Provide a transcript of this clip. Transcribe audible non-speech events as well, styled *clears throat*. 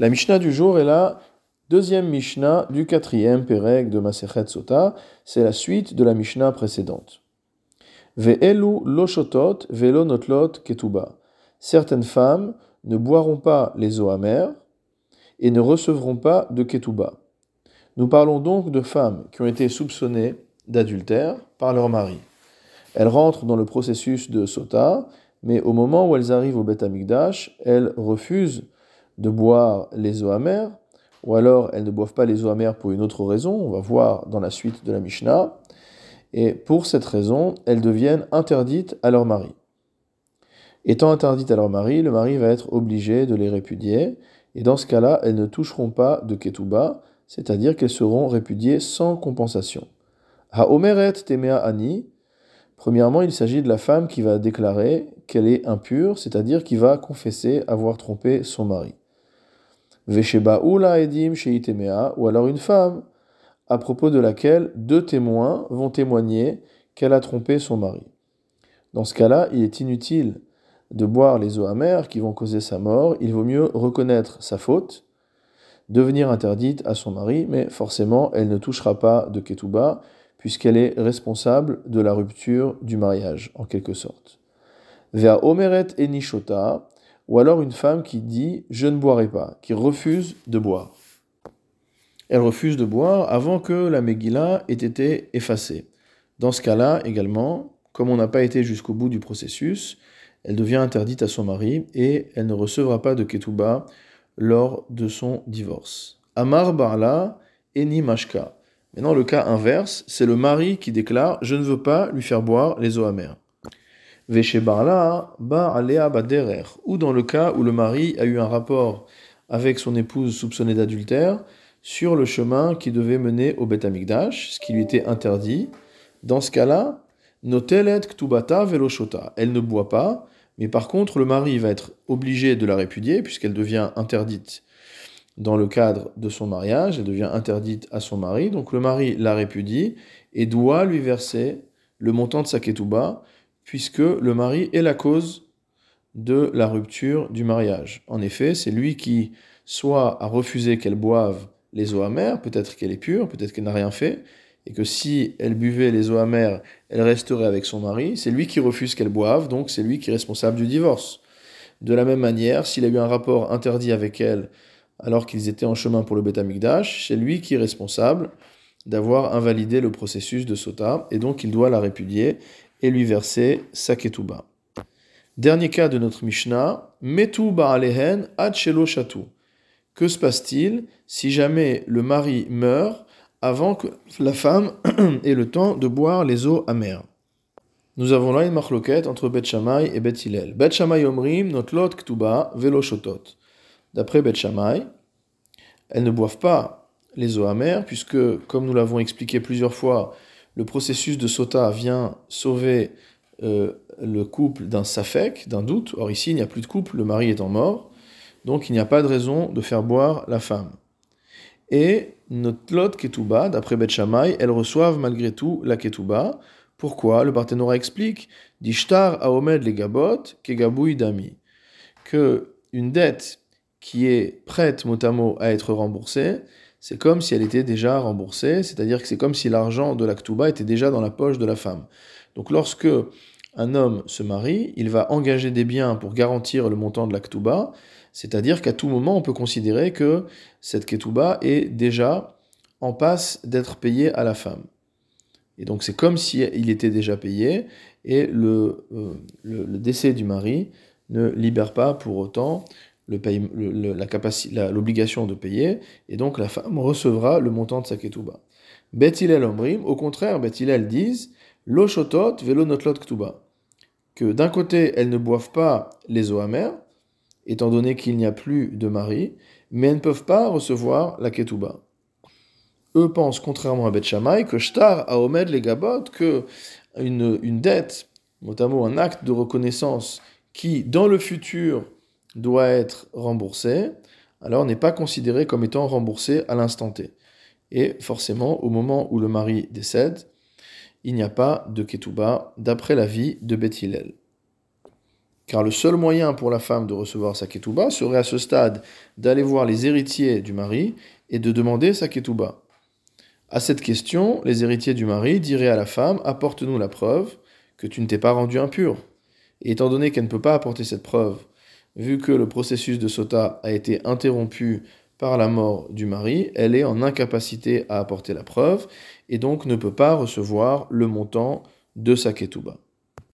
La Mishnah du jour est la deuxième Mishnah du quatrième Perek de Masechet Sota. C'est la suite de la Mishnah précédente. Ve'elu loshotot velo notlot ketuba. Certaines femmes ne boiront pas les eaux amères et ne recevront pas de ketuba. Nous parlons donc de femmes qui ont été soupçonnées d'adultère par leur mari. Elles rentrent dans le processus de sota, mais au moment où elles arrivent au Beth elles refusent de boire les eaux amères, ou alors elles ne boivent pas les eaux amères pour une autre raison, on va voir dans la suite de la Mishnah, et pour cette raison, elles deviennent interdites à leur mari. Étant interdites à leur mari, le mari va être obligé de les répudier, et dans ce cas-là, elles ne toucheront pas de ketouba, c'est-à-dire qu'elles seront répudiées sans compensation. Ha omeret temea ani, premièrement, il s'agit de la femme qui va déclarer qu'elle est impure, c'est-à-dire qui va confesser avoir trompé son mari. Vesheba ula edim sheitemea, ou alors une femme à propos de laquelle deux témoins vont témoigner qu'elle a trompé son mari. Dans ce cas-là, il est inutile de boire les eaux amères qui vont causer sa mort, il vaut mieux reconnaître sa faute, devenir interdite à son mari, mais forcément, elle ne touchera pas de ketouba, puisqu'elle est responsable de la rupture du mariage, en quelque sorte. Vers Omeret et Nishota, ou alors une femme qui dit je ne boirai pas, qui refuse de boire. Elle refuse de boire avant que la Megillah ait été effacée. Dans ce cas-là, également, comme on n'a pas été jusqu'au bout du processus, elle devient interdite à son mari et elle ne recevra pas de ketouba lors de son divorce. Amar Barla Eni Mashka. Maintenant, le cas inverse, c'est le mari qui déclare Je ne veux pas lui faire boire les eaux amères. Barla Ba Alea Baderer. Ou dans le cas où le mari a eu un rapport avec son épouse soupçonnée d'adultère sur le chemin qui devait mener au Beth Amikdash, ce qui lui était interdit. Dans ce cas-là, Notelet Ktubata Veloshota. Elle ne boit pas, mais par contre, le mari va être obligé de la répudier puisqu'elle devient interdite dans le cadre de son mariage, elle devient interdite à son mari, donc le mari la répudie et doit lui verser le montant de sa ketouba, puisque le mari est la cause de la rupture du mariage. En effet, c'est lui qui soit a refusé qu'elle boive les eaux amères, peut-être qu'elle est pure, peut-être qu'elle n'a rien fait, et que si elle buvait les eaux amères, elle resterait avec son mari, c'est lui qui refuse qu'elle boive, donc c'est lui qui est responsable du divorce. De la même manière, s'il a eu un rapport interdit avec elle alors qu'ils étaient en chemin pour le Beth Amikdash, c'est lui qui est responsable d'avoir invalidé le processus de Sota, et donc il doit la répudier et lui verser sa ketouba. Dernier cas de notre Mishnah, Metu ba'alehen ad shelo. Que se passe-t-il si jamais le mari meurt avant que la femme *clears throat* ait le temps de boire les eaux amères? Nous avons là une marloquette entre Bet Shammai et Bet Hillel. Bet Shammai ktuba velo shotot. D'après Bet Shammai, elles ne boivent pas les eaux amères, puisque, comme nous l'avons expliqué plusieurs fois, le processus de sota vient sauver euh, le couple d'un safek, d'un doute. Or ici, il n'y a plus de couple, le mari étant mort, donc il n'y a pas de raison de faire boire la femme. Et notre lot ketouba, d'après Bet Shammai, elles reçoivent malgré tout la ketouba. Pourquoi? Le Barthénora explique Dishtar aomed les gabot, kegaboui dami. Que une dette qui est prête mot à mot à être remboursée, c'est comme si elle était déjà remboursée, c'est-à-dire que c'est comme si l'argent de la ketouba était déjà dans la poche de la femme. Donc lorsque un homme se marie, il va engager des biens pour garantir le montant de la ketouba, c'est-à-dire qu'à tout moment, on peut considérer que cette ketouba est déjà en passe d'être payée à la femme. Et donc c'est comme si il était déjà payé, et euh, le, décès du mari ne libère pas pour autant l'obligation de payer, et donc la femme recevra le montant de sa ketouba. Bet Omrim, au contraire, Bet disent L'oshotot velo notlot ktuba. Que d'un côté, elles ne boivent pas les eaux amères, étant donné qu'il n'y a plus de mari, mais elles ne peuvent pas recevoir la ketouba. Eux pensent, contrairement à Bet que shtar a omed les gabot, que une, une dette, notamment un acte de reconnaissance qui, dans le futur, doit être remboursé, alors n'est pas considéré comme étant remboursé à l'instant T. Et forcément, au moment où le mari décède, il n'y a pas de ketouba d'après l'avis de Beth car le seul moyen pour la femme de recevoir sa ketouba serait à ce stade d'aller voir les héritiers du mari et de demander sa ketouba. À cette question, les héritiers du mari diraient à la femme Apporte-nous la preuve que tu ne t'es pas rendu impur. Et étant donné qu'elle ne peut pas apporter cette preuve, vu que le processus de sota a été interrompu par la mort du mari, elle est en incapacité à apporter la preuve et donc ne peut pas recevoir le montant de sa ketouba.